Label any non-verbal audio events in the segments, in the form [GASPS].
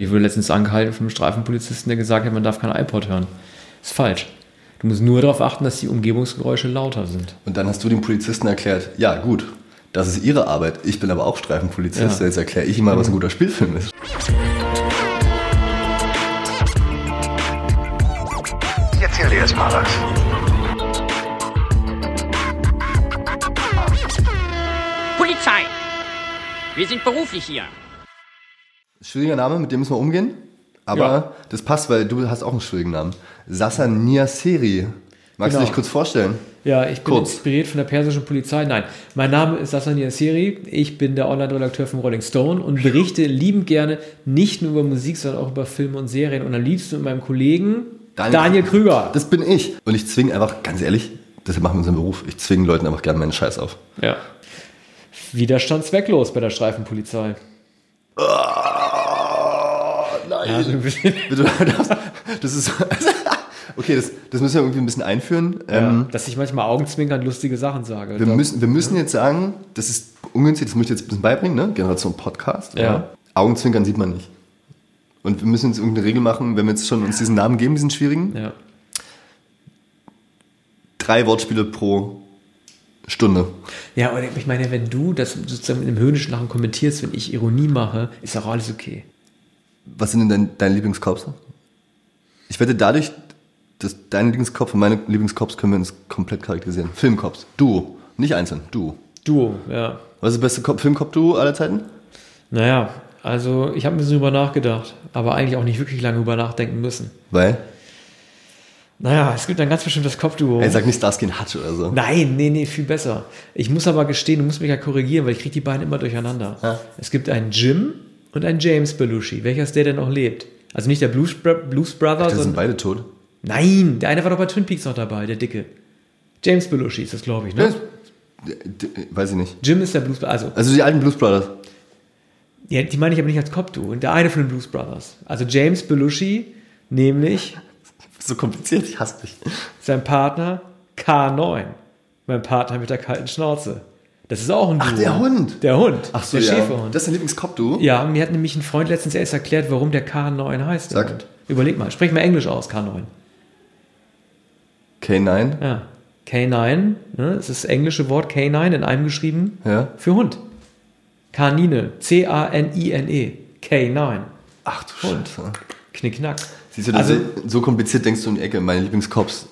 Ich wurde letztens angehalten von einem Streifenpolizisten, der gesagt hat, man darf kein iPod hören. Ist falsch. Du musst nur darauf achten, dass die Umgebungsgeräusche lauter sind. Und dann hast du dem Polizisten erklärt, ja gut, das ist ihre Arbeit. Ich bin aber auch Streifenpolizist. Ja. Jetzt erkläre ich ihm mal, was ein guter Spielfilm ist. Ich erzähl dir jetzt mal was. Polizei! Wir sind beruflich hier. Schwieriger Name, mit dem müssen wir umgehen. Aber Ja. das passt, weil du hast auch einen schwierigen Namen. Sasa Niaseri. Magst Genau. du dich kurz vorstellen? Ja, ich bin Kurz. inspiriert von der persischen Polizei. Nein, mein Name ist Sassan Yassiri. Ich bin der Online-Redakteur von Rolling Stone und berichte liebend gerne nicht nur über Musik, sondern auch über Filme und Serien. Und am liebsten mit meinem Kollegen Daniel, Krüger. Das bin ich. Und ich zwinge einfach, ganz ehrlich, deshalb machen wir unseren Beruf, ich zwinge Leuten einfach gerne meinen Scheiß auf. Ja. Widerstand zwecklos bei der Streifenpolizei. Nein. Ja, so ein bisschen. Bitte, das, ist. [LAUGHS] Okay, das, das müssen wir irgendwie ein bisschen einführen. Ähm, dass ich manchmal augenzwinkernd lustige Sachen sage. wir, müssen, wir müssen jetzt sagen, das ist ungünstig, das muss ich jetzt ein bisschen beibringen, ne? Generation Podcast. Ja. Augenzwinkern sieht man nicht. Und wir müssen jetzt irgendeine Regel machen, wenn wir jetzt schon uns diesen Namen geben, diesen schwierigen. ja. Drei Wortspiele pro Stunde. ja, und ich meine, wenn du das sozusagen mit einem höhnischen Lachen kommentierst, wenn ich Ironie mache, ist auch alles okay. Was sind denn dein, deine Lieblingscops? Ich wette, dadurch, dass deine Lieblingscops und meine Lieblingscops können wir uns komplett charakterisieren. Filmcops. Duo. Nicht einzeln. Duo. Duo, ja. Was ist das beste Cop- Filmcop-Duo aller Zeiten? Naja, also ich habe ein bisschen drüber nachgedacht, aber eigentlich auch nicht wirklich lange drüber nachdenken müssen. Weil, Naja, es gibt ein ganz bestimmtes Kopfduo. ey, sag nicht Starsky und Hutch oder so. Nein, nee, nee, viel besser. Ich muss aber gestehen, du musst mich ja korrigieren, weil ich kriege die beiden immer durcheinander. Ja. Es gibt einen Jim und einen James Belushi. Welcher ist der denn noch lebt? Also nicht der Blues, Blues Brother, Das sind beide tot. Nein, der eine war doch bei Twin Peaks noch dabei, der Dicke. James Belushi ist das, glaube ich, ne? D- d- Weiß ich nicht. Jim ist der Blues Also, Also die alten Blues Brothers. ja, die meine ich aber nicht als Kopfduo. Der eine von den Blues Brothers. Also James Belushi, nämlich [LAUGHS] So kompliziert, ich hasse dich. sein Partner K9. Mein Partner mit der kalten Schnauze. Das ist auch ein Duo. Ach, der Hund. Der Hund. Ach so, der ja. Schäferhund. Das ist dein Lieblingscop-Duo? ja, mir hat nämlich ein Freund letztens erst erklärt, warum der K9 heißt. Sag. Hund. Überleg mal, sprich mal Englisch aus, K9. K9. Ja. K9, ne, das ist das englische Wort K9 in einem geschrieben Ja. für Hund. Kanine. C-A-N-I-N-E. K9. Ach du Hund. Scheiße. Knickknack. Siehst du, Also- so kompliziert denkst du um die Ecke. Meine Lieblingscops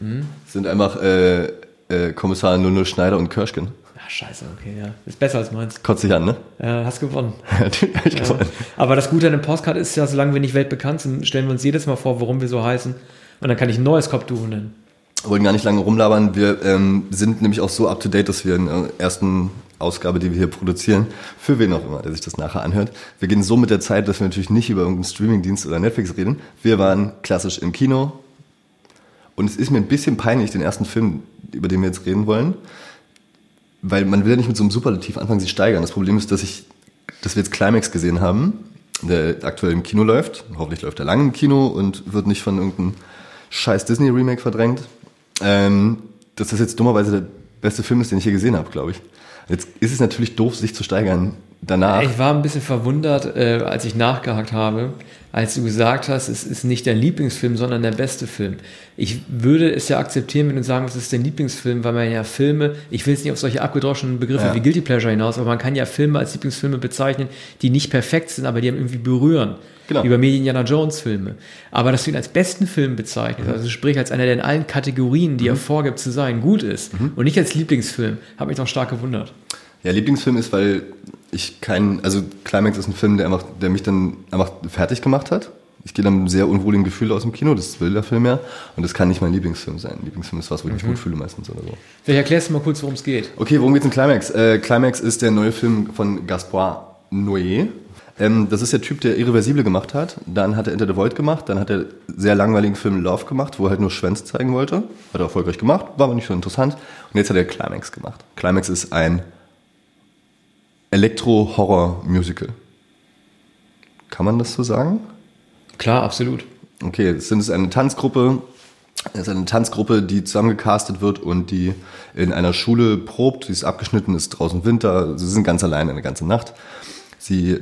Mhm. sind einfach äh, äh, Kommissar 00 Schneider und Kirschken. Ach, scheiße, okay, ja. Ist besser als meins. Kotzt dich an, ne? Ja, hast gewonnen. [LAUGHS] Die hab ich gewonnen. Aber das Gute an dem Postcard ist ja, solange wir nicht weltbekannt sind, stellen wir uns jedes Mal vor, warum wir so heißen. Und dann kann ich ein neues Kopfduo nennen. Wir wollen gar nicht lange rumlabern. Wir ähm, sind nämlich auch so up to date, dass wir in der ersten Ausgabe, die wir hier produzieren, für wen auch immer, der sich das nachher anhört. Wir gehen so mit der Zeit, dass wir natürlich nicht über irgendeinen Streamingdienst oder Netflix reden. Wir waren klassisch im Kino. Und es ist mir ein bisschen peinlich, den ersten Film, über den wir jetzt reden wollen. Weil man will ja nicht mit so einem Superlativ anfangen, sich steigern. Das Problem ist, dass ich, dass wir jetzt Climax gesehen haben, der aktuell im Kino läuft. Hoffentlich läuft er lang im Kino und wird nicht von irgendeinem scheiß Disney-Remake verdrängt. Ähm, dass das jetzt dummerweise der beste Film ist, den ich je gesehen habe, glaube ich. Jetzt ist es natürlich doof, sich zu steigern danach. Ich war ein bisschen verwundert, äh, als ich nachgehakt habe, als du gesagt hast, es ist nicht dein Lieblingsfilm, sondern der beste Film. Ich würde es ja akzeptieren, wenn du sagen, es ist dein Lieblingsfilm, weil man ja Filme, ich will jetzt nicht auf solche abgedroschenen Begriffe Ja. wie Guilty Pleasure hinaus, aber man kann ja Filme als Lieblingsfilme bezeichnen, die nicht perfekt sind, aber die einen irgendwie berühren. Genau. Wie bei mir die Indiana Jones Filme. Aber dass du ihn als besten Film bezeichnest, also sprich als einer, der in allen Kategorien, die er vorgibt zu sein, gut ist und nicht als Lieblingsfilm, hat mich doch stark gewundert. Ja, Lieblingsfilm ist, weil ich keinen, also Climax ist ein Film, der einfach, der mich dann einfach fertig gemacht hat. Ich gehe dann mit sehr unwohligen Gefühl aus dem Kino, das will der Film ja. Und das kann nicht mein Lieblingsfilm sein. Lieblingsfilm ist was, wo ich mich gut fühle meistens oder so. Vielleicht erklärst du mal kurz, worum es geht. Okay, worum geht's in Climax? Äh, Climax ist der neue Film von Gaspar Noé. Ähm, das ist der Typ, der Irreversible gemacht hat. Dann hat er Enter the Void gemacht. Dann hat er sehr langweiligen Film Love gemacht, wo er halt nur Schwänze zeigen wollte. Hat er erfolgreich gemacht, war aber nicht so interessant. Und jetzt hat er Climax gemacht. Climax ist ein Elektro-Horror-Musical. Kann man das so sagen? Klar, absolut. Okay, es sind es eine Tanzgruppe. Es ist eine Tanzgruppe, die zusammengecastet wird und die in einer Schule probt. Sie ist abgeschnitten, ist draußen Winter. Sie sind ganz allein eine ganze Nacht. Sie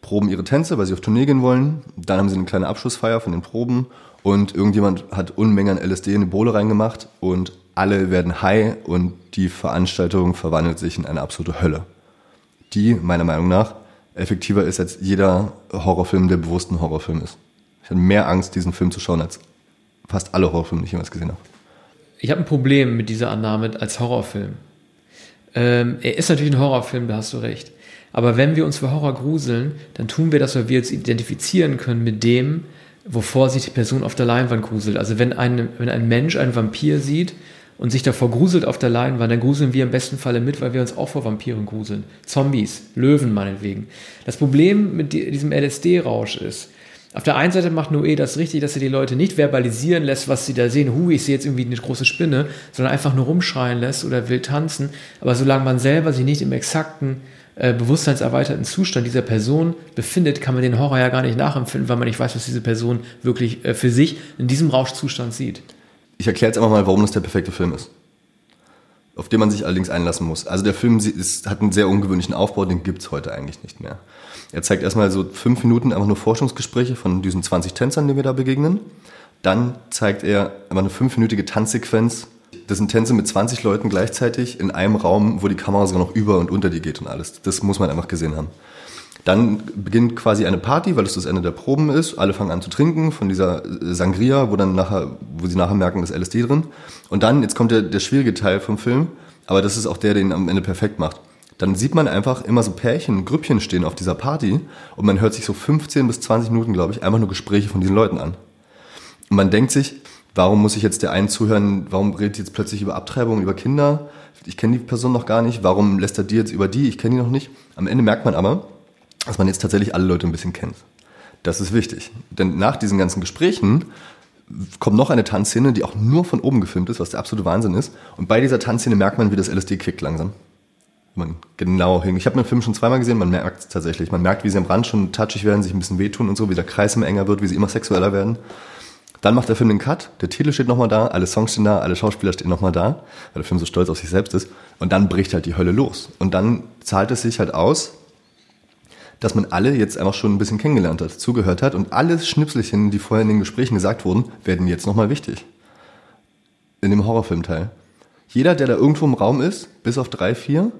proben ihre Tänze, weil sie auf Tournee gehen wollen. Dann haben sie eine kleine Abschlussfeier von den Proben und irgendjemand hat Unmengen an LSD in die Bohle reingemacht und alle werden high und die Veranstaltung verwandelt sich in eine absolute Hölle. Die, meiner Meinung nach, effektiver ist als jeder Horrorfilm, der bewusst ein Horrorfilm ist. Ich hatte mehr Angst, diesen Film zu schauen, als fast alle Horrorfilme, die ich jemals gesehen habe. Ich habe ein Problem mit dieser Annahme als Horrorfilm. Ähm, er ist natürlich ein Horrorfilm, da hast du recht. Aber wenn wir uns für Horror gruseln, dann tun wir das, weil wir uns identifizieren können mit dem, wovor sich die Person auf der Leinwand gruselt. Also wenn ein, wenn ein Mensch einen Vampir sieht und sich davor gruselt auf der Leinwand, dann gruseln wir im besten Falle mit, weil wir uns auch vor Vampiren gruseln. Zombies, Löwen meinetwegen. Das Problem mit diesem LSD-Rausch ist, auf der einen Seite macht Noé das richtig, dass er die Leute nicht verbalisieren lässt, was sie da sehen. Hu, ich sehe jetzt irgendwie eine große Spinne, sondern einfach nur rumschreien lässt oder will tanzen. Aber solange man selber sich nicht im exakten äh, bewusstseinserweiterten Zustand dieser Person befindet, kann man den Horror ja gar nicht nachempfinden, weil man nicht weiß, was diese Person wirklich äh, für sich in diesem Rauschzustand sieht. Ich erkläre jetzt einfach mal, warum das der perfekte Film ist. Auf den man sich allerdings einlassen muss. Also der Film ist, hat einen sehr ungewöhnlichen Aufbau, den gibt's heute eigentlich nicht mehr. Er zeigt erstmal so fünf Minuten einfach nur Forschungsgespräche von diesen 20 Tänzern, denen wir da begegnen. Dann zeigt er einfach eine fünfminütige Tanzsequenz. Das sind Tänze mit 20 Leuten gleichzeitig in einem Raum, wo die Kamera sogar noch über und unter die geht und alles. Das muss man einfach gesehen haben. Dann beginnt quasi eine Party, weil es das Ende der Proben ist. Alle fangen an zu trinken von dieser Sangria, wo dann nachher, wo sie nachher merken, das LSD drin. Und dann, jetzt kommt der, der schwierige Teil vom Film, aber das ist auch der, den am Ende perfekt macht dann sieht man einfach immer so Pärchen, Grüppchen stehen auf dieser Party und man hört sich so 15 bis 20 Minuten, glaube ich, einfach nur Gespräche von diesen Leuten an. Und man denkt sich, warum muss ich jetzt der einen zuhören, warum redet jetzt plötzlich über Abtreibung, über Kinder? Ich kenne die Person noch gar nicht, warum lässt er die jetzt über die? Ich kenne die noch nicht. Am Ende merkt man aber, dass man jetzt tatsächlich alle Leute ein bisschen kennt. Das ist wichtig. Denn nach diesen ganzen Gesprächen kommt noch eine Tanzszene, die auch nur von oben gefilmt ist, was der absolute Wahnsinn ist. Und bei dieser Tanzszene merkt man, wie das LSD kickt langsam man genau hin. Ich habe den Film schon zweimal gesehen, man merkt es tatsächlich. Man merkt, wie sie am Rand schon touchig werden, sich ein bisschen wehtun und so, wie der Kreis immer enger wird, wie sie immer sexueller werden. Dann macht der Film den Cut, der Titel steht nochmal da, alle Songs stehen da, alle Schauspieler stehen nochmal da, weil der Film so stolz auf sich selbst ist. Und dann bricht halt die Hölle los. Und dann zahlt es sich halt aus, dass man alle jetzt einfach schon ein bisschen kennengelernt hat, zugehört hat und alle Schnipselchen, die vorher in den Gesprächen gesagt wurden, werden jetzt nochmal wichtig. In dem Horrorfilmteil. Jeder, der da irgendwo im Raum ist, bis auf drei, vier,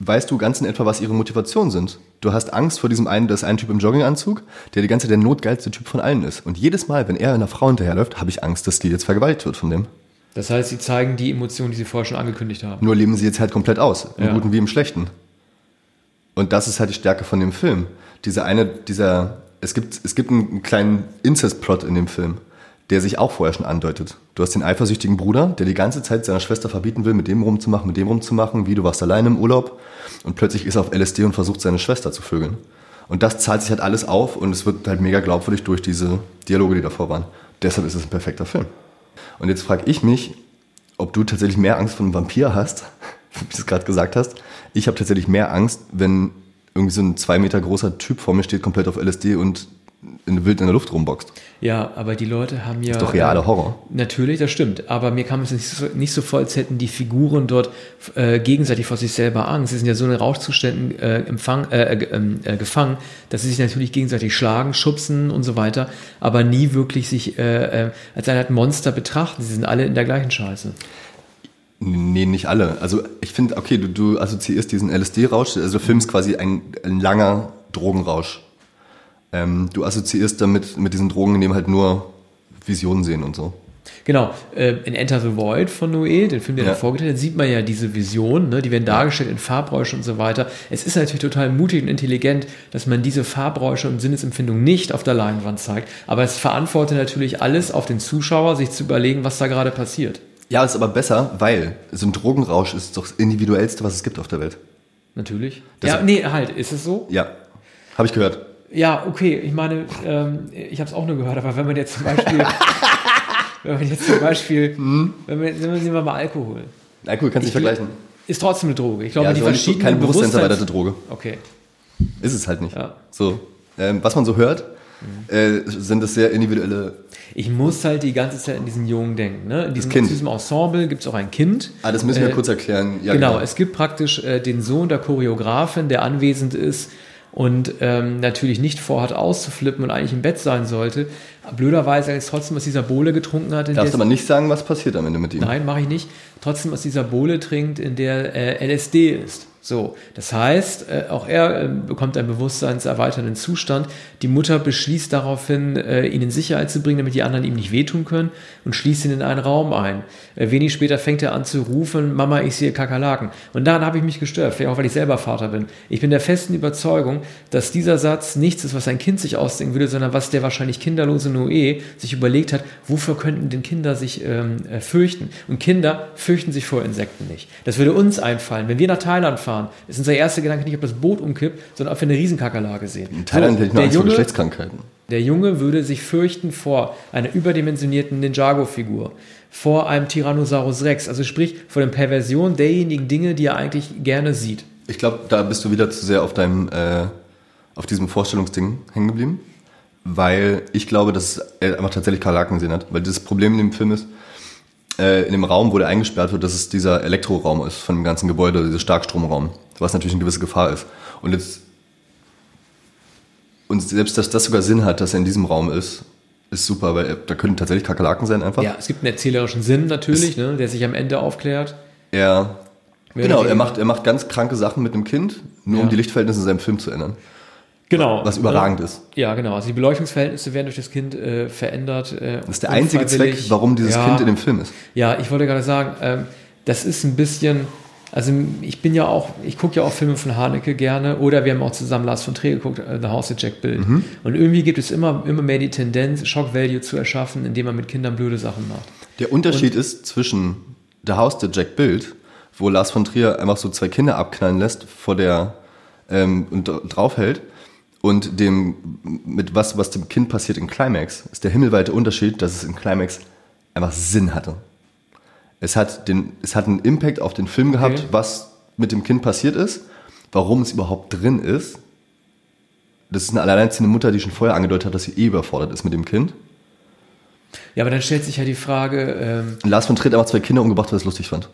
weißt du ganz in etwa, was ihre Motivationen sind. Du hast Angst vor diesem einen, das ist ein Typ im Jogginganzug, der die ganze Zeit der notgeilste Typ von allen ist. Und jedes Mal, wenn er einer Frau hinterherläuft, habe ich Angst, dass die jetzt vergewaltigt wird von dem. Das heißt, sie zeigen die Emotionen, die sie vorher schon angekündigt haben. Nur leben sie jetzt halt komplett aus, im Ja. Guten wie im Schlechten. Und das ist halt die Stärke von dem Film. Dieser eine, dieser, es gibt, es gibt einen kleinen Incest-Plot in dem Film, der sich auch vorher schon andeutet. Du hast den eifersüchtigen Bruder, der die ganze Zeit seiner Schwester verbieten will, mit dem rumzumachen, mit dem rumzumachen, wie du warst alleine im Urlaub und plötzlich ist er auf LSD und versucht seine Schwester zu vögeln. Und das zahlt sich halt alles auf und es wird halt mega glaubwürdig durch diese Dialoge, die davor waren. Deshalb ist es ein perfekter Film. Und jetzt frage ich mich, ob du tatsächlich mehr Angst vor einem Vampir hast, [LAUGHS] wie du es gerade gesagt hast. Ich habe tatsächlich mehr Angst, wenn irgendwie so ein zwei Meter großer Typ vor mir steht, komplett auf LSD und in, wild in der Luft rumboxt. Ja, aber die Leute haben ja. ist doch realer Horror. Natürlich, das stimmt. Aber mir kam es nicht so, nicht so vor, als hätten die Figuren dort äh, gegenseitig vor sich selber Angst. Sie sind ja so in Rauschzuständen äh, empfang, äh, äh, äh, gefangen, dass sie sich natürlich gegenseitig schlagen, schubsen und so weiter, aber nie wirklich sich äh, äh, als eine Art Monster betrachten. Sie sind alle in der gleichen Scheiße. Nee, nicht alle. Also ich finde, okay, du, du assoziierst diesen LSD-Rausch, also der Film ist quasi ein, ein langer Drogenrausch. Ähm, du assoziierst damit mit diesen Drogen, in dem halt nur Visionen sehen und so. Genau, äh, in Enter the Void von Noé, den Film, der Ja. ja. vorgestellt hat, sieht man ja diese Visionen, ne? die werden dargestellt in Farbräusche und so weiter. Es ist natürlich total mutig und intelligent, dass man diese Farbräusche und Sinnesempfindung nicht auf der Leinwand zeigt, aber es verantwortet natürlich alles auf den Zuschauer, sich zu überlegen, was da gerade passiert. Ja, ist aber besser, weil so ein Drogenrausch ist doch das individuellste, was es gibt auf der Welt. Natürlich. Das- ja, nee, halt, ist es so? Ja, habe ich gehört. Ja, okay, ich meine, ähm, ich habe es auch nur gehört, aber wenn man jetzt zum Beispiel, [LAUGHS] wenn man jetzt zum Beispiel, Hm? wenn wir, nehmen wir mal Alkohol, Alkohol kannst du nicht Ich- vergleichen. ist trotzdem eine Droge. Ich glaube, Ja, die verschiedenen keine bewusstseinserweiterte Bewusstseins- Droge. Okay. Ist es halt nicht. Ja. So, ähm, was man so hört, äh, sind es sehr individuelle. Ich muss halt die ganze Zeit an diesen Jungen denken. Ne? In diesem, Kind. in diesem Ensemble gibt es auch ein Kind. Ah, das müssen wir Äh, kurz erklären. Ja, genau, es gibt praktisch äh, den Sohn der Choreografin, der anwesend ist und ähm, natürlich nicht vorhat auszuflippen und eigentlich im Bett sein sollte. Blöderweise jetzt trotzdem aus dieser Bohle getrunken hat. in Darfst aber nicht sagen, was passiert am Ende mit ihm. Nein, mache ich nicht. Trotzdem aus dieser Bohle trinkt, in der äh, LSD ist. So, das heißt, äh, auch er äh, bekommt einen bewusstseinserweiternden Zustand. Die Mutter beschließt daraufhin, äh, ihn in Sicherheit zu bringen, damit die anderen ihm nicht wehtun können und schließt ihn in einen Raum ein. Äh, wenig später fängt er an zu rufen, Mama, ich sehe Kakerlaken. Und daran habe ich mich gestört, vielleicht auch, weil ich selber Vater bin. Ich bin der festen Überzeugung, dass dieser Satz nichts ist, was ein Kind sich ausdenken würde, sondern was der wahrscheinlich kinderlose Noé sich überlegt hat, wofür könnten denn Kinder sich ähm, äh, fürchten? Und Kinder fürchten sich vor Insekten nicht. Das würde uns einfallen. Wenn wir nach Thailand fahren, ist unser erster Gedanke nicht, ob das Boot umkippt, sondern ob wir eine Riesenkakerlake sehen. In Thailand hätte ich der Angst vor Junge, Geschlechtskrankheiten. der Junge würde sich fürchten vor einer überdimensionierten Ninjago-Figur, vor einem Tyrannosaurus Rex, also sprich vor der Perversion derjenigen Dinge, die er eigentlich gerne sieht. Ich glaube, da bist du wieder zu sehr auf deinem, äh, auf diesem Vorstellungsding hängen geblieben. Weil ich glaube, dass er einfach tatsächlich Kakerlaken gesehen hat. Weil das Problem in dem Film ist, äh, in dem Raum, wo der eingesperrt wird, dass es dieser Elektroraum ist von dem ganzen Gebäude, dieser Starkstromraum, was natürlich eine gewisse Gefahr ist. Und jetzt und selbst, dass das sogar Sinn hat, dass er in diesem Raum ist, ist super, weil er, da können tatsächlich Kakerlaken sein einfach. Ja, es gibt einen erzählerischen Sinn natürlich, ne, der sich am Ende aufklärt. Er, Mehr genau, er macht, er macht ganz kranke Sachen mit dem Kind, nur Ja. um die Lichtverhältnisse in seinem Film zu ändern. Genau. Was überragend ist. Ja, genau. Also die Beleuchtungsverhältnisse werden durch das Kind äh, verändert. Äh, Das ist der einzige Zweck, warum dieses ja, Kind in dem Film ist. Ja, ich wollte gerade sagen, ähm, das ist ein bisschen, also ich bin ja auch, ich gucke ja auch Filme von Haneke gerne oder wir haben auch zusammen Lars von Trier geguckt, äh, The House of Jack Bild. Mhm. Und irgendwie gibt es immer, immer mehr die Tendenz, Shock Value zu erschaffen, indem man mit Kindern blöde Sachen macht. Der Unterschied ist zwischen The House der Jack Bild, wo Lars von Trier einfach so zwei Kinder abknallen lässt vor der ähm, und dra- draufhält und dem mit was was dem Kind passiert in Climax ist der himmelweite Unterschied, dass es in Climax einfach Sinn hatte. Es hat den es hat einen Impact auf den Film gehabt, Okay. was mit dem Kind passiert ist, warum es überhaupt drin ist. Das ist eine alleinerziehende Mutter, die schon vorher angedeutet hat, dass sie eh überfordert ist mit dem Kind. Ja, aber dann stellt sich ja die Frage, ähm, Lars von Trier hat einfach zwei Kinder umgebracht, weil er es lustig fand.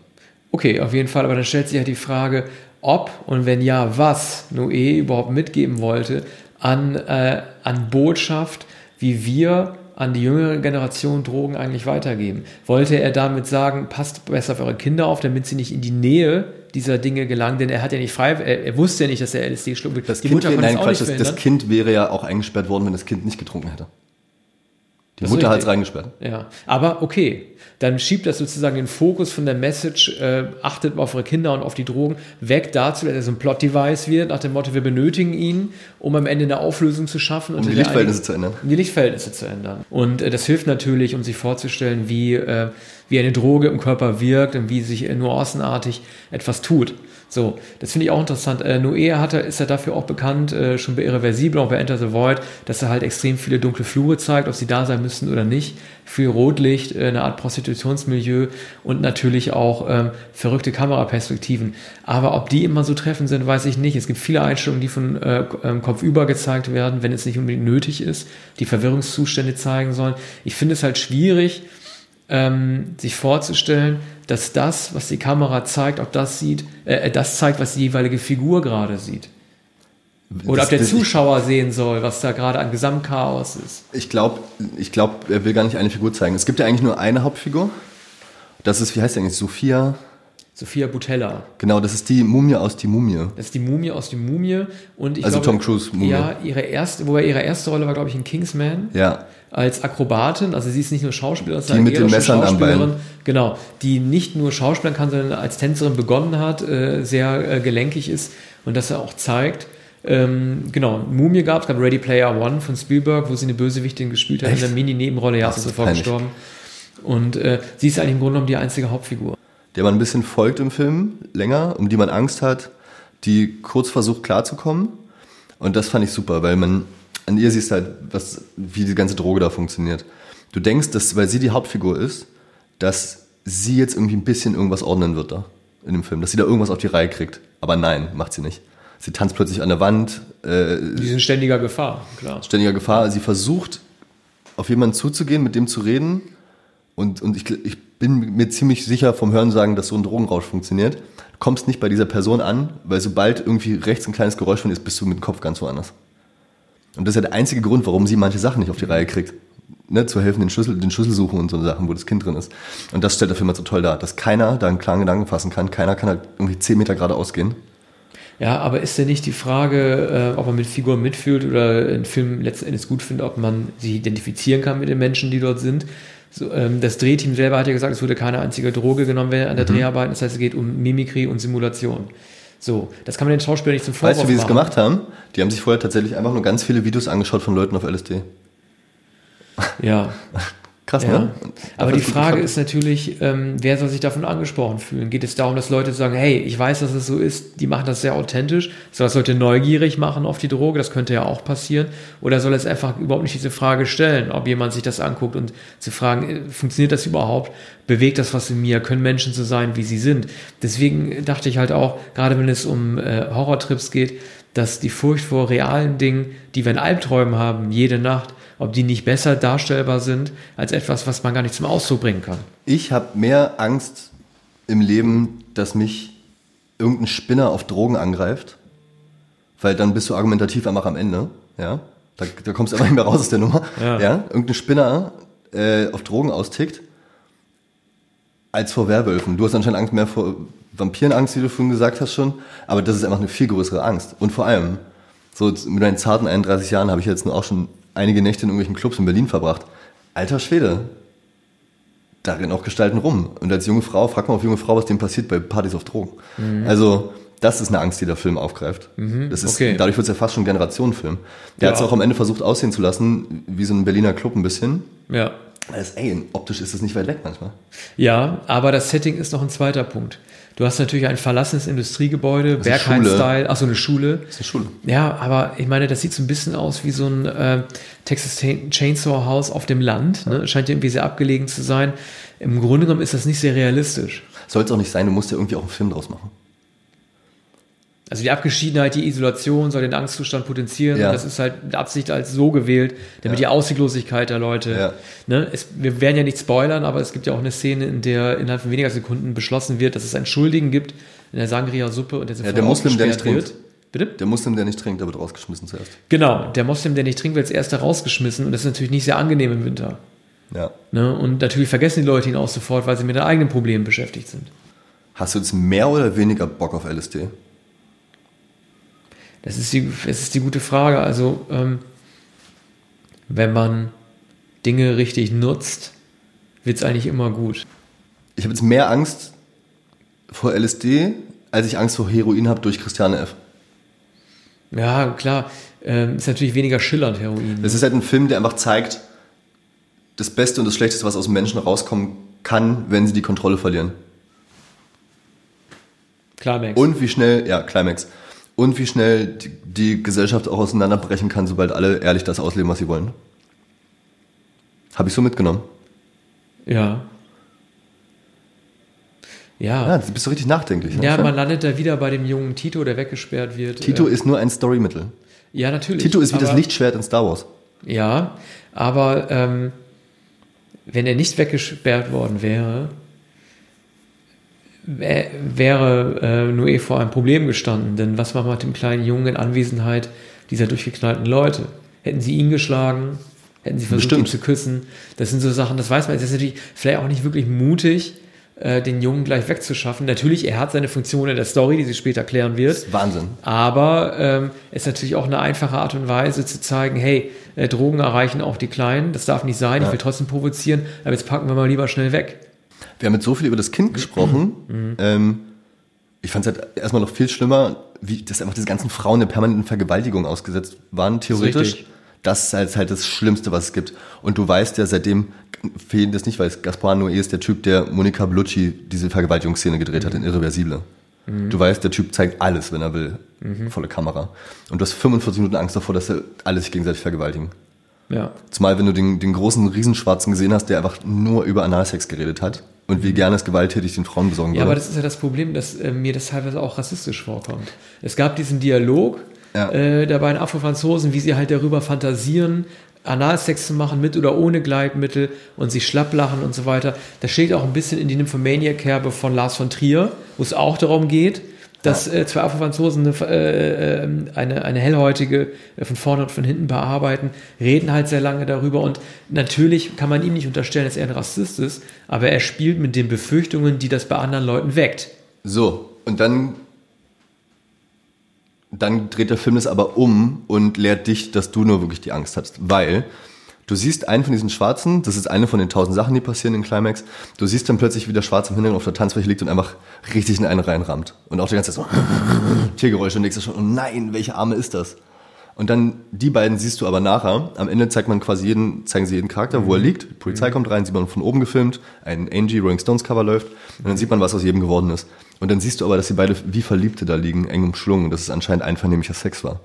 Okay, auf jeden Fall, aber dann stellt sich ja die Frage, ob und wenn ja, was Noé überhaupt mitgeben wollte an, äh, an Botschaft, wie wir an die jüngere Generation Drogen eigentlich weitergeben. Wollte er damit sagen, passt besser auf eure Kinder auf, damit sie nicht in die Nähe dieser Dinge gelangen, denn er hat ja nicht frei, er, er wusste ja nicht, dass er LSD schluckt. Das kind, nein, Quatsch, das, das Kind wäre ja auch eingesperrt worden, wenn das Kind nicht getrunken hätte. Die Das Mutter hat es reingesperrt. Ja, aber okay, dann schiebt das sozusagen den Fokus von der Message, äh, achtet auf eure Kinder und auf die Drogen, weg dazu, dass er so ein Plot-Device wird, nach dem Motto, wir benötigen ihn, um am Ende eine Auflösung zu schaffen. Um die Lichtverhältnisse zu ändern. Um die Lichtverhältnisse zu ändern. Und äh, das hilft natürlich, um sich vorzustellen, wie, äh, wie eine Droge im Körper wirkt und wie sich nuancenartig etwas tut. So, das finde ich auch interessant. Äh, Noé hatte, ist ja dafür auch bekannt, äh, schon bei Irreversibel, auch bei Enter the Void, dass er halt extrem viele dunkle Flure zeigt, ob sie da sein müssen oder nicht. Viel Rotlicht, äh, eine Art Prostitutionsmilieu und natürlich auch ähm, verrückte Kameraperspektiven. Aber ob die immer so treffend sind, weiß ich nicht. Es gibt viele Einstellungen, die von äh, ähm, Kopf über gezeigt werden, wenn es nicht unbedingt nötig ist, die Verwirrungszustände zeigen sollen. Ich finde es halt schwierig, ähm, sich vorzustellen, dass das, was die Kamera zeigt, ob das sieht, äh, das zeigt, was die jeweilige Figur gerade sieht. Oder Das- ob der Zuschauer sehen soll, was da gerade an Gesamtchaos ist. Ich glaube, ich glaub, er will gar nicht eine Figur zeigen. Es gibt ja eigentlich nur eine Hauptfigur. Das ist, wie heißt die eigentlich? Sophia? Sophia Butella. Genau, das ist die Mumie aus die Mumie. Das ist die Mumie aus die Mumie. Und ich Also glaube, Tom Cruise Mumie. Ja, ihre erste, wobei ihre erste Rolle war, glaube ich, in Kingsman. Ja. als Akrobatin, also sie ist nicht nur Schauspielerin, Die mit den Messern am Bein. Genau, die nicht nur Schauspielern kann, sondern als Tänzerin begonnen hat, äh, sehr äh, gelenkig ist und das er auch zeigt. Ähm, genau, Mumie gab es, gab Ready Player One von Spielberg, wo sie eine Bösewichtin gespielt hat, Echt? in einer Mini-Nebenrolle, ja, ist sofort peinlich. gestorben. Und äh, sie ist eigentlich im Grunde genommen die einzige Hauptfigur. Der man ein bisschen folgt im Film, länger, um die man Angst hat, die kurz versucht klarzukommen. Und das fand ich super, weil man an ihr siehst halt, was, wie die ganze Droge da funktioniert. Du denkst, dass, weil sie die Hauptfigur ist, dass sie jetzt irgendwie ein bisschen irgendwas ordnen wird da in dem Film, dass sie da irgendwas auf die Reihe kriegt. Aber nein, macht sie nicht. Sie tanzt plötzlich an der Wand, äh, Die sind in ständiger Gefahr, klar. ständiger Gefahr. Sie versucht, auf jemanden zuzugehen, mit dem zu reden. Und, und ich, ich bin mir ziemlich sicher vom Hörensagen, dass so ein Drogenrausch funktioniert. Du kommst nicht bei dieser Person an, weil sobald irgendwie rechts ein kleines Geräusch von ist, bist du mit dem Kopf ganz woanders. Und das ist ja der einzige Grund, warum sie manche Sachen nicht auf die Reihe kriegt. Ne, zu helfen, den Schlüssel, den Schlüssel suchen und so Sachen, wo das Kind drin ist. Und das stellt der Film halt so toll dar, dass keiner da einen klaren Gedanken fassen kann. Keiner kann halt irgendwie zehn Meter geradeaus gehen. Ja, aber ist denn nicht die Frage, äh, ob man mit Figuren mitfühlt oder einen Film letztendlich gut findet, ob man sie identifizieren kann mit den Menschen, die dort sind? So, ähm, das Drehteam selber hat ja gesagt, es wurde keine einzige Droge genommen während an der Mhm. Dreharbeiten. Das heißt, es geht um Mimikry und Simulation. So, das kann man den Schauspielern nicht zum Vorwurf Weißt du, wie sie es gemacht haben? Die haben sich vorher tatsächlich einfach nur ganz viele Videos angeschaut von Leuten auf LSD. Ja. [LAUGHS] Krass, Ja. ne? Aber die Frage ist natürlich, ähm, wer soll sich davon angesprochen fühlen? Geht es darum, dass Leute sagen, hey, ich weiß, dass es so ist, die machen das sehr authentisch, soll das Leute neugierig machen auf die Droge, das könnte ja auch passieren, oder soll es einfach überhaupt nicht diese Frage stellen, ob jemand sich das anguckt und zu fragen, äh, funktioniert das überhaupt? Bewegt das was in mir? Können Menschen so sein, wie sie sind? Deswegen dachte ich halt auch, gerade wenn es um äh, Horrortrips geht, dass die Furcht vor realen Dingen, die wir in Albträumen haben, jede Nacht, ob die nicht besser darstellbar sind als etwas, was man gar nicht zum Ausdruck bringen kann. Ich habe mehr Angst im Leben, dass mich irgendein Spinner auf Drogen angreift, weil dann bist du argumentativ einfach am Ende, ja. Da, da kommst du einfach nicht mehr raus aus der Nummer, Ja. ja. Irgendein Spinner äh, auf Drogen austickt, als vor Werwölfen. Du hast anscheinend Angst mehr vor Vampiren Angst, wie du vorhin gesagt hast schon, aber das ist einfach eine viel größere Angst. Und vor allem, so mit meinen zarten 31 Jahren habe ich jetzt auch schon einige Nächte in irgendwelchen Clubs in Berlin verbracht. Alter Schwede, da rennen auch Gestalten rum. Und als junge Frau, frag mal auf junge Frau, was dem passiert bei Partys auf Drogen. Also, das ist eine Angst, die der Film aufgreift. Das ist, okay. dadurch wird es ja fast schon ein Generationenfilm. Der Ja. hat es auch am Ende versucht aussehen zu lassen, wie so ein Berliner Club ein bisschen. Ja. Es, ey, optisch ist es nicht weit weg manchmal. Ja, aber das Setting ist noch ein zweiter Punkt. Du hast natürlich ein verlassenes Industriegebäude, Berghain-Style, ach so, eine Schule. Das ist eine Schule. Ja, aber ich meine, das sieht so ein bisschen aus wie so ein äh, Texas Chainsaw House auf dem Land. Ne? Scheint irgendwie sehr abgelegen zu sein. Im Grunde genommen ist das nicht sehr realistisch. Soll es auch nicht sein, du musst ja irgendwie auch einen Film draus machen. Also die Abgeschiedenheit, die Isolation soll den Angstzustand potenzieren. Ja. Das ist halt mit Absicht als so gewählt, damit die Ausweglosigkeit der Leute. Ja. Ne, es, wir werden ja nicht spoilern, aber es gibt ja auch eine Szene, in der innerhalb von weniger Sekunden beschlossen wird, dass es einen Schuldigen gibt in der Sangria-Suppe und der Ja, der Muslim, der nicht trinkt. Bitte? Der Muslim, der nicht trinkt, der wird rausgeschmissen zuerst. Genau, der Moslem, der nicht trinkt, wird als erster rausgeschmissen und das ist natürlich nicht sehr angenehm im Winter. Ja. Ne? Und natürlich vergessen die Leute ihn auch sofort, weil sie mit ihren eigenen Problemen beschäftigt sind. Hast du jetzt mehr oder weniger Bock auf LSD? Das ist die, das ist die gute Frage. Also, ähm, wenn man Dinge richtig nutzt, wird es eigentlich immer gut. Ich habe jetzt mehr Angst vor LSD, als ich Angst vor Heroin habe durch Christiane F. Ja, klar. Ähm, ist natürlich weniger schillernd, Heroin. Das ist halt ein Film, der einfach zeigt, das Beste und das Schlechteste, was aus dem Menschen rauskommen kann, wenn sie die Kontrolle verlieren. Klar, Max. Und wie schnell, ja, Climax. Und wie schnell die, die Gesellschaft auch auseinanderbrechen kann, sobald alle ehrlich das ausleben, was sie wollen. Habe ich so mitgenommen. Ja. Ja. Ja, du bist so richtig nachdenklich. Ne? Ja, man landet da wieder bei dem jungen Tito, der weggesperrt wird. Tito Äh, ist nur ein Storymittel. ja, natürlich. Tito ist wie das aber- Lichtschwert in Star Wars. Ja, aber ähm, wenn er nicht weggesperrt worden wäre, wär, wäre äh, Noé vor einem Problem gestanden. Denn was machen wir mit dem kleinen Jungen in Anwesenheit dieser durchgeknallten Leute? Hätten sie ihn geschlagen? Hätten sie versucht, Bestimmt. ihn zu küssen? Das sind so Sachen, das weiß man. Es ist natürlich vielleicht auch nicht wirklich mutig, äh, den Jungen gleich wegzuschaffen. Natürlich, er hat seine Funktion in der Story, die sie später klären wird. Das ist Wahnsinn. Aber ähm, es ist natürlich auch eine einfache Art und Weise zu zeigen, hey, äh, Drogen erreichen auch die Kleinen, das darf nicht sein, ich will trotzdem provozieren, aber jetzt packen wir mal lieber schnell weg. Wir haben jetzt so viel über das Kind gesprochen. Mhm. Ähm, ich fand es halt erstmal noch viel schlimmer, wie dass einfach diese ganzen Frauen der permanenten Vergewaltigung ausgesetzt waren, theoretisch. richtig. Das ist halt, halt das Schlimmste, was es gibt. Und du weißt ja, seitdem, jeden das nicht weiß, Gaspar Noé ist der Typ, der Monika Bellucci diese Vergewaltigungsszene gedreht hat in Irreversible. Du weißt, der Typ zeigt alles, wenn er will. Volle Kamera. Und du hast 45 Minuten Angst davor, dass er alle sich gegenseitig vergewaltigen. Ja. Zumal, wenn du den, den großen Riesenschwarzen gesehen hast, der einfach nur über Analsex geredet hat und wie gerne es gewalttätig den Frauen besorgen Ja, würde. aber das ist ja das Problem, dass äh, mir das teilweise auch rassistisch vorkommt. Es gab diesen Dialog Ja. äh, der beiden Afro-Franzosen, wie sie halt darüber fantasieren, Analsex zu machen, mit oder ohne Gleitmittel und sich schlapp lachen und so weiter. Das schlägt auch ein bisschen in die Nymphomania-Kerbe von Lars von Trier, wo es auch darum geht, dass äh, zwei Afro-Franzosen eine, äh, äh, eine, eine hellhäutige äh, von vorne und von hinten bearbeiten, reden halt sehr lange darüber und natürlich kann man ihm nicht unterstellen, dass er ein Rassist ist, aber er spielt mit den Befürchtungen, die das bei anderen Leuten weckt. So, und dann, dann dreht der Film das aber um und lehrt dich, dass du nur wirklich die Angst hast. Weil du siehst einen von diesen Schwarzen, das ist eine von den tausend Sachen, die passieren in Climax. Du siehst dann plötzlich, wie der Schwarze im Hintergrund auf der Tanzfläche liegt und einfach richtig in einen reinrammt. Und auch die ganze Zeit so [LAUGHS] Tiergeräusche und denkst du schon, oh nein, welche Arme ist das? Und dann die beiden siehst du aber nachher. Am Ende zeigt man quasi jeden, zeigen sie jeden Charakter, wo er liegt. Die Polizei kommt rein, sieht man von oben gefilmt, ein Angie Rolling Stones Cover läuft und dann sieht man, was aus jedem geworden ist. Und dann siehst du aber, dass sie beide wie Verliebte da liegen, eng umschlungen dass es anscheinend einvernehmlicher Sex war.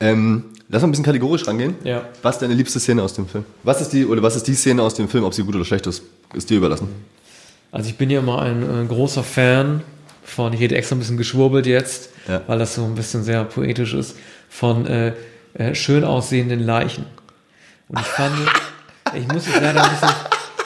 Ähm, lass mal ein bisschen kategorisch rangehen. Ja. Was ist deine liebste Szene aus dem Film? Was ist die, oder was ist die Szene aus dem Film, ob sie gut oder schlecht ist, ist dir überlassen. Also ich bin ja immer ein äh, großer Fan von, ich rede extra ein bisschen geschwurbelt jetzt, Ja. weil das so ein bisschen sehr poetisch ist, von äh, äh, schön aussehenden Leichen. Und ich fand, [LAUGHS] ich muss es leider ein bisschen,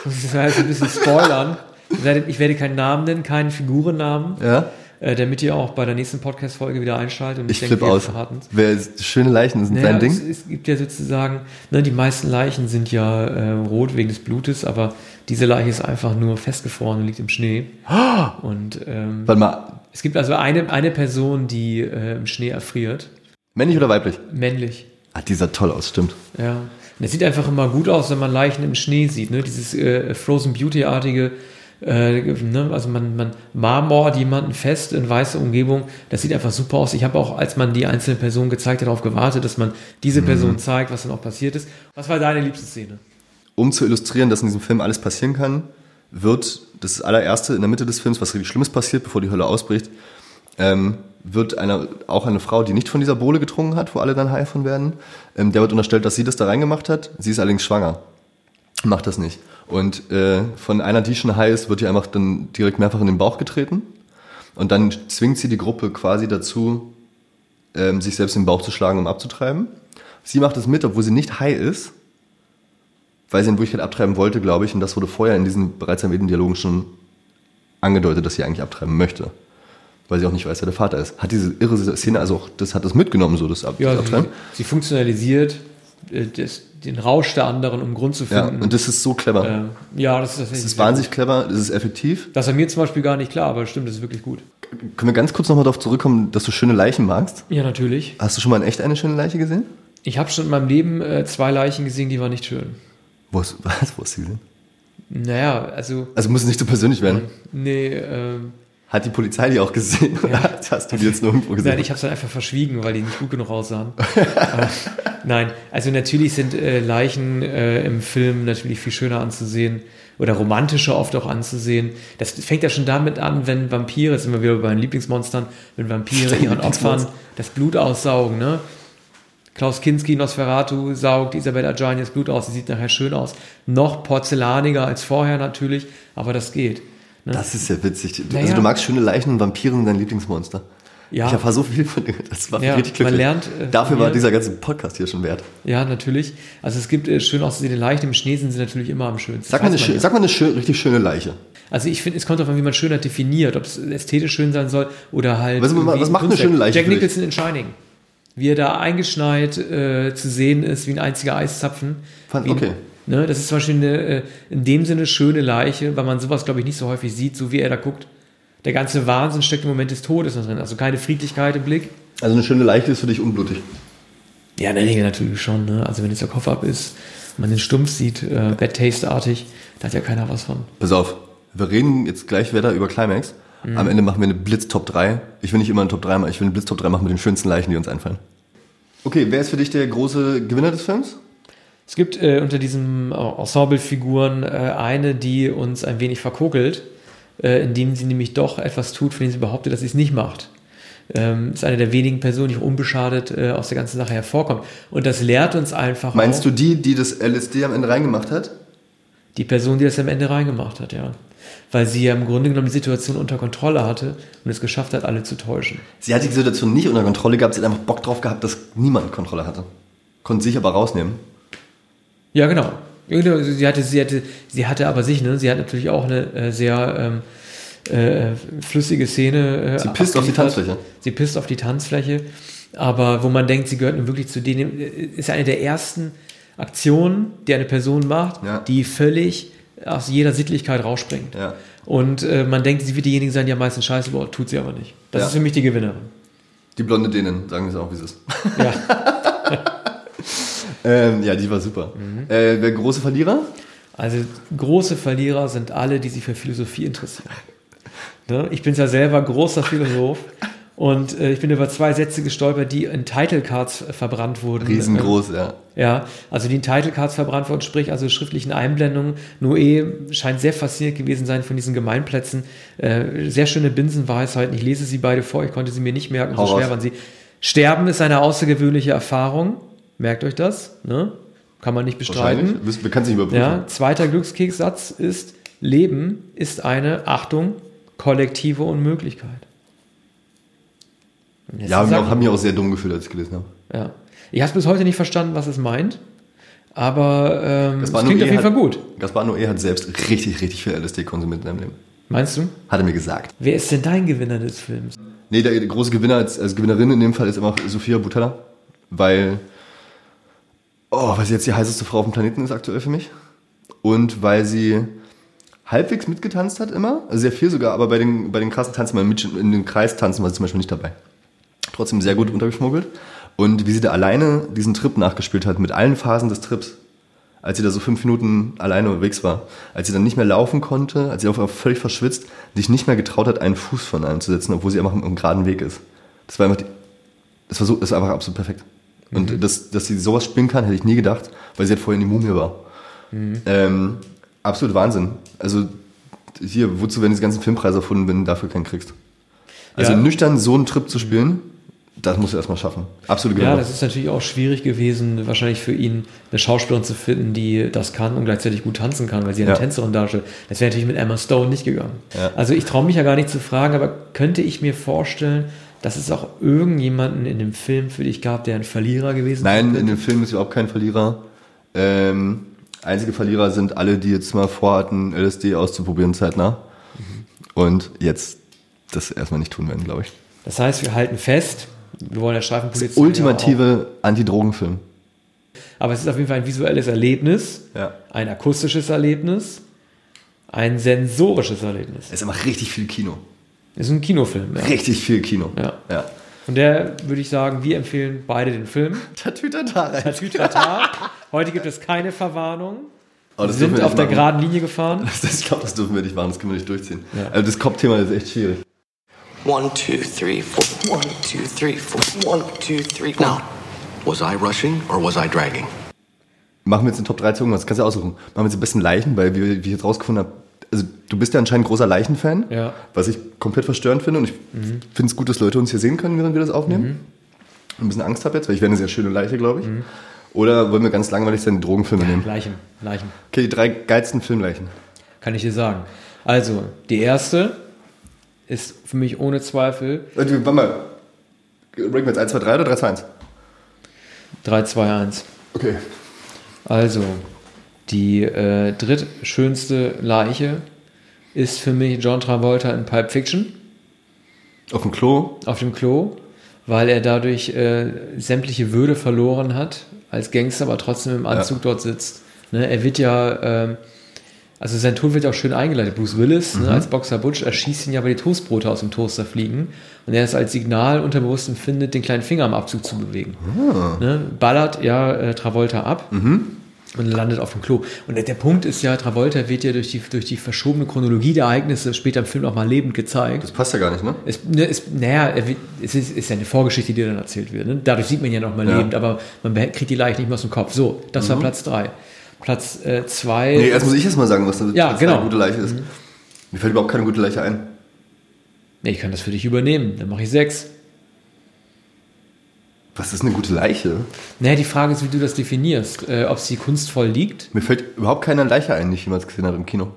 muss es leider ein bisschen spoilern. Ich werde, ich werde keinen Namen nennen, keinen Figurennamen, Ja? Äh, damit ihr auch bei der nächsten Podcast-Folge wieder einschaltet. Und Ich denke, flippe aus. Wer, schöne Leichen sind Naja, dein Ding? Es, es gibt ja sozusagen, ne, die meisten Leichen sind ja äh, rot wegen des Blutes, aber diese Leiche ist einfach nur festgefroren und liegt im Schnee. [GASPS] Und ähm, Warte mal, es gibt also eine, eine Person, die äh, im Schnee erfriert, männlich oder weiblich? männlich. Ah, die sah toll aus, stimmt. Ja. Und es sieht einfach immer gut aus, wenn man Leichen im Schnee sieht, ne? Dieses äh, Frozen Beauty-artige, äh, ne? also man, man marmort jemanden fest in weiße Umgebung, das sieht einfach super aus. Ich habe auch, als man die einzelne Person gezeigt hat, darauf gewartet, dass man diese Person zeigt, was dann auch passiert ist. Was war deine liebste Szene? um zu illustrieren, dass in diesem Film alles passieren kann, wird das allererste in der Mitte des Films, was richtig Schlimmes passiert, bevor die Hölle ausbricht, ähm, wird eine, auch eine Frau, die nicht von dieser Bohle getrunken hat, wo alle dann high von werden, ähm, der wird unterstellt, dass sie das da reingemacht hat. Sie ist allerdings schwanger. Macht das nicht. Und äh, von einer, die schon high ist, wird ihr einfach dann direkt mehrfach in den Bauch getreten. Und dann zwingt sie die Gruppe quasi dazu, ähm, sich selbst in den Bauch zu schlagen, um abzutreiben. Sie macht es mit, obwohl sie nicht high ist, weil sie in Wirklichkeit abtreiben wollte, glaube ich. Und das wurde vorher in diesen bereits erwähnten Dialogen schon angedeutet, dass sie eigentlich abtreiben möchte. Weil sie auch nicht weiß, wer der Vater ist. Hat diese irre Szene, also auch, das hat das mitgenommen, so das Ab Ja, das sie, Abtreiben. sie funktionalisiert äh, das, den Rausch der anderen, um Grund zu Ja, finden. und das ist so clever. äh, ja, das ist das ist wahnsinnig clever, das ist effektiv. Das war mir zum Beispiel gar nicht klar, aber stimmt, das ist wirklich gut. Können wir ganz kurz nochmal darauf zurückkommen, dass du schöne Leichen magst? Ja, natürlich. Hast du schon mal in echt eine schöne Leiche gesehen? Ich habe schon in meinem Leben äh, zwei Leichen gesehen, die waren nicht schön. Wo hast, [LAUGHS] was, wo hast du gesehen? Naja, also, Also muss es nicht so persönlich werden. nee, ähm, Hat die Polizei die auch gesehen? Oder [LAUGHS] hast du die jetzt nirgendwo gesehen? nein, ich habe es dann einfach verschwiegen, weil die nicht gut genug aussahen. [LAUGHS] nein, also natürlich sind äh, Leichen äh, im Film natürlich viel schöner anzusehen oder romantischer oft auch anzusehen. Das fängt ja schon damit an, wenn Vampire, jetzt sind wir wieder bei den Lieblingsmonstern, wenn Vampire ihren Opfern das Blut aussaugen, ne? Klaus Kinski, Nosferatu, saugt Isabel Adjani das Blut aus. Sie sieht nachher schön aus. Noch porzellaniger als vorher natürlich, aber das geht. Ne? Das ist ja witzig. Du- Naja. Also du magst schöne Leichen und Vampire sind dein Lieblingsmonster. Ja. Ich erfahre so viel von dir. Das war Ja, richtig glücklich. man lernt, äh, Dafür war dieser ganze Podcast hier schon wert. Ja, natürlich. Also es gibt äh, schön aussehende Leichen. Im Schnee sind sie natürlich immer am schönsten. Sag mal, eine, man ja. sag mal eine schö- richtig schöne Leiche. Also ich finde, es kommt darauf an, wie man Schönheit definiert, ob es ästhetisch schön sein soll oder halt. Was- was macht eine schöne Leiche Jack? Nicholson in Shining. Wie er da eingeschneit äh, zu sehen ist, wie ein einziger Eiszapfen. Fand- ein- okay. Ne, das ist zum Beispiel eine, äh, in dem Sinne schöne Leiche, weil man sowas, glaube ich, nicht so häufig sieht, so wie er da guckt. Der ganze Wahnsinn steckt im Moment des Todes noch drin. Also keine Friedlichkeit im Blick. Also eine schöne Leiche ist für dich unblutig. Ja, in der Regel natürlich schon. Ne? Also wenn jetzt der Kopf ab ist, man den Stumpf sieht, äh, Bad Taste-artig, da hat ja keiner was von. Pass auf, wir reden jetzt gleich wieder über Climax. Mhm. Am Ende machen wir eine Blitz-Top 3. Ich will nicht immer eine Top 3 machen, ich will eine Blitz-Top 3 machen mit den schönsten Leichen, die uns einfallen. Okay, wer ist für dich der große Gewinner des Films? Es gibt äh, unter diesen Ensemble-Figuren äh, eine, die uns ein wenig verkokelt, äh, indem sie nämlich doch etwas tut, von dem sie behauptet, dass sie es nicht macht. Ähm, ist eine der wenigen Personen, die unbeschadet äh, aus der ganzen Sache hervorkommt. Und das lehrt uns einfach Meinst auch, du die, die das LSD am Ende reingemacht hat? die Person, die das am Ende reingemacht hat, ja. Weil sie ja im Grunde genommen die Situation unter Kontrolle hatte und es geschafft hat, alle zu täuschen. Sie hat die Situation nicht unter Kontrolle gehabt, sie hat einfach Bock drauf gehabt, dass niemand Kontrolle hatte. Konnte sich aber rausnehmen. Ja, genau. Genau, Sie hatte, sie hatte, sie hatte aber sich, ne? Sie hat natürlich auch eine äh, sehr ähm, äh, flüssige Szene. Äh, Sie pisst auf die. Tanzfläche. Sie pisst auf die Tanzfläche. Aber wo man denkt, sie gehört nun wirklich zu denen, äh, ist eine der ersten Aktionen, die eine Person macht, Ja. die völlig aus jeder Sittlichkeit rausspringt. Ja. Und äh, man denkt, sie wird diejenige sein, die am meisten Scheiße baut, tut sie aber nicht. Das Ja. ist für mich die Gewinnerin. Die blonde Dänen, sagen wir es auch, wie es ist. Ja. [LAUGHS] Ähm, ja, die war super. Mhm. Äh, wer große Verlierer? Also große Verlierer sind alle, die sich für Philosophie interessieren. Ne? Ich bin ja selber großer Philosoph und äh, ich bin über zwei Sätze gestolpert, die in Title Cards äh, verbrannt wurden. Riesengroß, ja. Äh, ja, also die in Title Cards verbrannt wurden, sprich also schriftlichen Einblendungen. Noé scheint sehr fasziniert gewesen sein von diesen Gemeinplätzen. Äh, sehr schöne Binsenweisheiten. Ich lese sie beide vor, ich konnte sie mir nicht merken, Hau so schwer raus. waren sie. Sterben ist eine außergewöhnliche Erfahrung. Merkt euch das, ne? Kann man nicht bestreiten. Wir können es nicht überprüfen. Ja, zweiter Glückskekssatz ist, Leben ist eine, Achtung, kollektive Unmöglichkeit. Ja, haben, sag- auch, haben mich auch sehr dumm gefühlt, als ich gelesen habe. ja. Ich habe bis heute nicht verstanden, was es meint, aber ähm, es Gaspar klingt Noé auf jeden hat- Fall gut. Gaspar Noé hat selbst richtig, richtig viel LSD konsumiert in seinem Leben. Meinst du? Hat er mir gesagt. Wer ist denn dein Gewinner des Films? Nee, der, der große Gewinner als, als Gewinnerin in dem Fall ist immer Sophia Butella, weil, oh, weil sie jetzt die heißeste Frau auf dem Planeten ist aktuell für mich. Und weil sie halbwegs mitgetanzt hat immer, also sehr viel sogar, aber bei den, bei den krassen Tanzen, mit, in den Kreis tanzen war sie zum Beispiel nicht dabei. Trotzdem sehr gut untergeschmuggelt. Und wie sie da alleine diesen Trip nachgespielt hat, mit allen Phasen des Trips, als sie da so fünf Minuten alleine unterwegs war, als sie dann nicht mehr laufen konnte, als sie auf einmal völlig verschwitzt, sich nicht mehr getraut hat, einen Fuß von einem zu setzen, obwohl sie einfach im geraden Weg ist. Das war einfach, die, das war so, das war einfach absolut perfekt. Und dass, dass sie sowas spielen kann, hätte ich nie gedacht, weil sie halt vorher in die Mumie war. Ähm, absolut Wahnsinn. Also hier, wozu werden diese ganzen Filmpreise erfunden, wenn du dafür keinen kriegst? Also Ja. nüchtern so einen Trip zu spielen, das musst du erstmal schaffen. Absolut Ja, genau. das ist natürlich auch schwierig gewesen, wahrscheinlich für ihn eine Schauspielerin zu finden, die das kann und gleichzeitig gut tanzen kann, weil sie eine Ja. Tänzerin darstellt. Das wäre natürlich mit Emma Stone nicht gegangen. Ja. Also ich traue mich ja gar nicht zu fragen, aber könnte ich mir vorstellen, dass es auch irgendjemanden in dem Film für dich gab, der ein Verlierer gewesen Nein, ist? in dem Film ist überhaupt kein Verlierer. Ähm, einzige Verlierer sind alle, die jetzt mal vorhatten, LSD auszuprobieren zeitnah. Und jetzt das erstmal nicht tun werden, glaube ich. Das heißt, wir halten fest, wir wollen der Streifenpolizei. Ultimative Antidrogenfilm. Aber es ist auf jeden Fall ein visuelles Erlebnis, Ja. ein akustisches Erlebnis, ein sensorisches Erlebnis. Es ist immer richtig viel Kino. Es ist ein Kinofilm. Ja. Richtig viel Kino. Ja. ja. Von der würde ich sagen, wir empfehlen beide den Film. [LAUGHS] Tatütata. Tatütata. Heute gibt es keine Verwarnung. Oh, Wir das sind wir auf der machen. geraden Linie gefahren. [LAUGHS] Das, ich glaube, das dürfen wir nicht machen, das können wir nicht durchziehen. Ja. Also das Kopfthema ist echt schwierig. One, two, three, four. One, two, three, four. One, two, three. Now, was I rushing or was I dragging? Machen wir jetzt eine Top 3 zu irgendwas, kannst du aussuchen. Machen wir jetzt die besten Leichen, weil wir, wie ich jetzt rausgefunden habe, also du bist ja anscheinend großer Leichenfan, Ja. was ich komplett verstörend finde und ich finde es gut, dass Leute uns hier sehen können, während wir das aufnehmen. Ein bisschen Angst habe jetzt, weil ich wäre eine sehr schöne Leiche, glaube ich. Oder wollen wir ganz langweilig seine Drogenfilme nehmen? Leichen, Leichen. Okay, die drei geilsten Filmleichen. Kann ich dir sagen. Also, die erste ist für mich ohne Zweifel Äh, Warte mal, ranken wir jetzt 1, 2, 3 oder 3, 2, 1? 3, 2, 1. Okay. Also, die äh, drittschönste Leiche ist für mich John Travolta in Pulp Fiction Auf dem Klo. auf dem Klo, weil er dadurch äh, sämtliche Würde verloren hat als Gangster, aber trotzdem im Anzug dort sitzt. Ne, er wird ja, ähm, also sein Tod wird ja auch schön eingeleitet. Bruce Willis ne, als Boxer Butch erschießt ihn ja, weil die Toastbrote aus dem Toaster fliegen und er es als Signal unterbewusst empfindet, den kleinen Finger am Abzug zu bewegen. Ne, ballert ja äh, Travolta ab. Und landet auf dem Klo. Und der, Punkt ist ja, Travolta wird ja durch die, durch die verschobene Chronologie der Ereignisse später im Film auch mal lebend gezeigt. Das passt ja gar nicht, ne? Es, ne, es, naja, es ist, ist ja eine Vorgeschichte, die dann erzählt wird. Ne? Dadurch sieht man ja nochmal Ja. lebend, aber man kriegt die Leiche nicht mehr aus dem Kopf. So, das war Platz drei. Platz äh, zwei. Nee, erst muss ich erst mal sagen, was eine, Ja, genau. eine gute Leiche ist. Mir fällt überhaupt keine gute Leiche ein. Nee, ich kann das für dich übernehmen. Dann mache ich sechs. Was ist eine gute Leiche? Naja, die Frage ist, wie du das definierst. Äh, ob sie kunstvoll liegt. Mir fällt überhaupt keine Leiche ein, die ich jemals gesehen habe im Kino.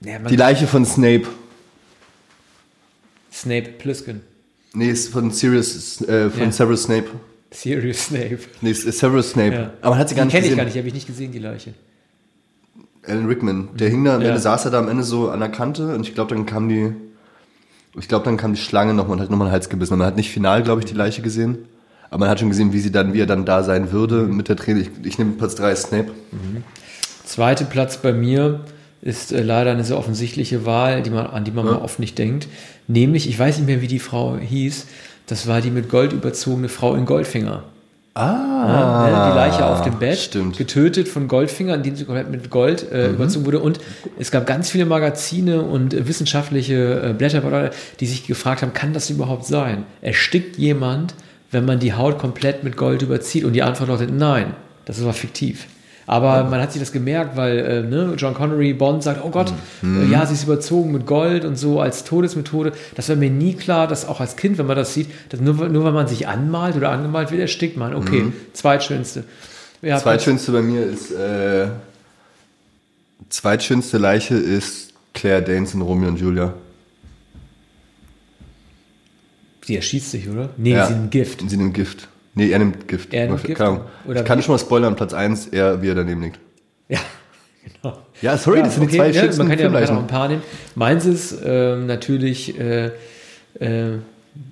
Naja, Die Leiche von Snape. Snape Plissken. Nee, ist von Sirius, äh, von Ja. Severus Snape. Sirius Snape. Nee, ist Severus Snape. Ja. Aber man hat sie gar die nicht kenne ich gesehen. gar nicht, die habe ich nicht gesehen, die Leiche. Alan Rickman, der hing da, am Ja. Ende saß er da am Ende so an der Kante und ich glaube, dann kam die, ich glaube, dann kam die Schlange noch, man hat nochmal den Hals gebissen. Man hat nicht final, glaube ich, die Leiche gesehen, aber man hat schon gesehen, wie sie dann, wie er dann da sein würde mit der Träne. Ich, ich nehme Platz 3 Snape. Zweiter Platz bei mir ist äh, leider eine sehr offensichtliche Wahl, die man, an die man mal oft nicht denkt. Nämlich, ich weiß nicht mehr, wie die Frau hieß, das war die mit Gold überzogene Frau in Goldfinger. Ah, ne, die Leiche auf dem Bett, Stimmt. getötet von Goldfinger, indem sie komplett mit Gold äh, Mhm. überzogen wurde. Und es gab ganz viele Magazine und äh, wissenschaftliche äh, Blätter, die sich gefragt haben, kann das überhaupt sein? Erstickt jemand, wenn man die Haut komplett mit Gold überzieht? Und die Antwort lautet nein, das war fiktiv. Aber man hat sich das gemerkt, weil äh, ne, John Connery, Bond sagt, oh Gott, Mhm. äh, ja, sie ist überzogen mit Gold und so als Todesmethode. Das war mir nie klar, dass auch als Kind, wenn man das sieht, dass nur, nur weil man sich anmalt oder angemalt wird, erstickt man. Okay, zweitschönste. Ja, Zweitschönste bei mir ist, äh, zweitschönste Leiche ist Claire Danes in Romeo und Julia. Die erschießt sich, oder? Nee, Ja. sie nimmt Gift. Sie nimmt Gift. Nee, er nimmt Gift. Er nimmt Keine Gift? Ahnung. Oder ich kann schon mal spoilern, Platz 1, er, wie er daneben liegt. Ja, [LAUGHS] genau. Ja, sorry, das sind die zwei ja, Man kann ja man kann auch Filmleichen. ein paar nehmen. Meins ist ähm, natürlich, äh, äh,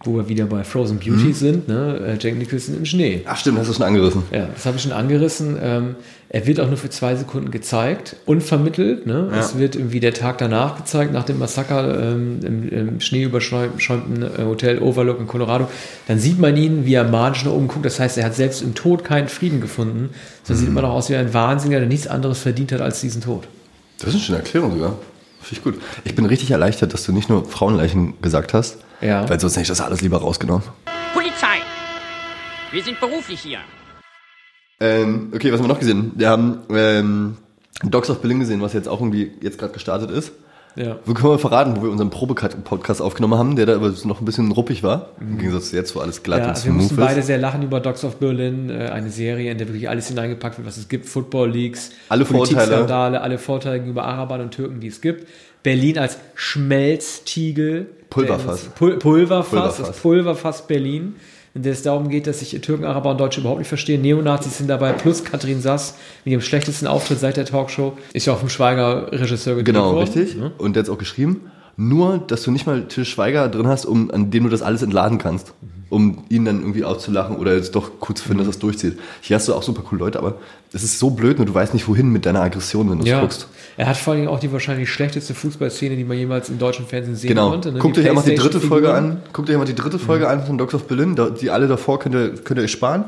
wo wir wieder bei Frozen Beauty Mhm. sind, ne? äh, Jack Nicholson im Schnee. Ach stimmt, hast du schon angerissen. Ja, das habe ich schon angerissen. Ähm, er wird auch nur für zwei Sekunden gezeigt, unvermittelt. Ne? Ja. Es wird irgendwie der Tag danach gezeigt, nach dem Massaker ähm, im, im schneeüberschäumten äh, Hotel Overlook in Colorado. Dann sieht man ihn, wie er manisch nach oben guckt. Das heißt, er hat selbst im Tod keinen Frieden gefunden. So Mhm. sieht immer noch aus wie ein Wahnsinniger, der nichts anderes verdient hat als diesen Tod. Das ist eine schöne Erklärung sogar. Finde ich gut. Ich bin richtig erleichtert, dass du nicht nur Frauenleichen gesagt hast. Ja. Weil sonst hätte ich das alles lieber rausgenommen. Polizei! Wir sind beruflich hier. Ähm, okay, was haben wir noch gesehen? Wir haben ähm, Dogs of Berlin gesehen, was jetzt auch irgendwie jetzt gerade gestartet ist. Ja. Wo können wir verraten, wo wir unseren Probe-Podcast aufgenommen haben, der da aber noch ein bisschen ruppig war. Im Gegensatz zu jetzt, wo alles glatt Ja, und wir mussten smooth beide ist. sehr lachen über Dogs of Berlin, äh, eine Serie, in der wirklich alles hineingepackt wird, was es gibt. Football Leagues, Alle. Politikskandale, alle Vorteile gegenüber Arabern und Türken, die es gibt. Berlin als Schmelztiegel. Pulverfass. Pulverfass, Pulverfass. das Pulverfass Berlin. In der es darum geht, dass sich Türken, Araber und Deutsche überhaupt nicht verstehen. Neonazis sind dabei, plus Katrin Sass mit ihrem schlechtesten Auftritt seit der Talkshow. Ist ja auch vom Schweiger Regisseur gedreht Genau, worden. richtig. Und der hat auch geschrieben. Nur, dass du nicht mal Til Schweiger drin hast, um, an dem du das alles entladen kannst. Um ihn dann irgendwie auszulachen oder jetzt doch cool zu finden, dass es durchzieht. Hier hast du auch super coole Leute, aber es ist so blöd und du weißt nicht, wohin mit deiner Aggression, wenn du es Ja, guckst. er hat vor allem auch die wahrscheinlich schlechteste Fußballszene, die man jemals im deutschen Fernsehen sehen Genau. konnte. ne? Guckt euch einmal die dritte Folge an. Guckt euch einmal die dritte Folge an von Dogs of Berlin. Die alle davor könnt ihr, könnt ihr euch sparen.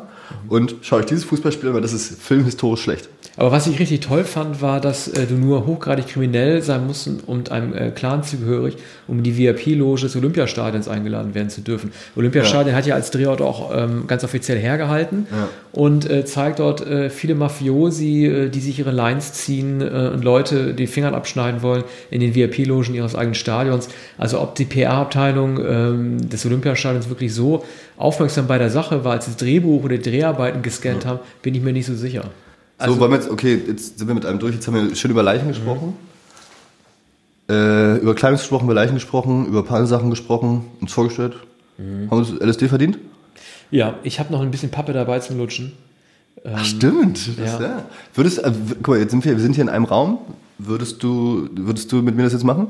Und schaut euch dieses Fußballspiel an, weil das ist filmhistorisch schlecht. Aber was ich richtig toll fand, war, dass äh, du nur hochgradig kriminell sein musst und einem äh, Clan zugehörig, um in die VIP-Loge des Olympiastadions eingeladen werden zu dürfen. Olympiastadion hat ja als Drehort auch ähm, ganz offiziell hergehalten Ja. und äh, zeigt dort äh, viele Mafiosi, äh, die sich ihre Lines ziehen äh, und Leute die Fingern abschneiden wollen in den VIP-Logen ihres eigenen Stadions. Also ob die PR-Abteilung ähm, des Olympiastadions wirklich so aufmerksam bei der Sache war, als das Drehbuch oder die Dreharbeiten gescannt haben, bin ich mir nicht so sicher. so, wollen wir jetzt, okay, jetzt sind wir mit einem durch. Jetzt haben wir schön über Leichen gesprochen. Äh, über Kleidung gesprochen, über Leichen gesprochen, über ein paar Sachen gesprochen, uns vorgestellt. Haben wir uns LSD verdient? Ja, ich habe noch ein bisschen Pappe dabei zum Lutschen. Ach, stimmt. Das, ja. ja. Würdest, äh, guck mal, jetzt sind wir, wir sind hier in einem Raum. Würdest du, würdest du mit mir das jetzt machen?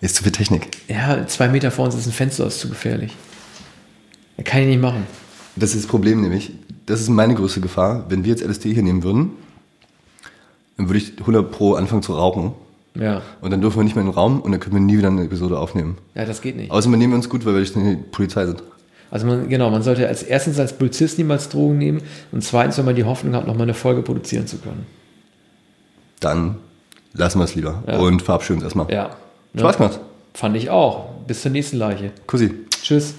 Ist zu viel Technik. Ja, zwei Meter vor uns ist ein Fenster, das ist zu gefährlich. Kann ich nicht machen. Das ist das Problem nämlich. Das ist meine größte Gefahr. Wenn wir jetzt LSD hier nehmen würden, dann würde ich 100 pro anfangen zu rauchen. Ja, Und dann dürfen wir nicht mehr in den Raum und dann können wir nie wieder eine Episode aufnehmen. ja das geht nicht. Außerdem nehmen wir uns gut, weil wir nicht die Polizei sind. Also man, genau, man sollte als erstens als Polizist niemals Drogen nehmen und zweitens, wenn man die Hoffnung hat, nochmal eine Folge produzieren zu können. Dann lassen wir es lieber Ja. und verabschieden uns erstmal. Ja. Spaß gemacht. Fand ich auch. Bis zur nächsten Leiche. Kussi. Tschüss.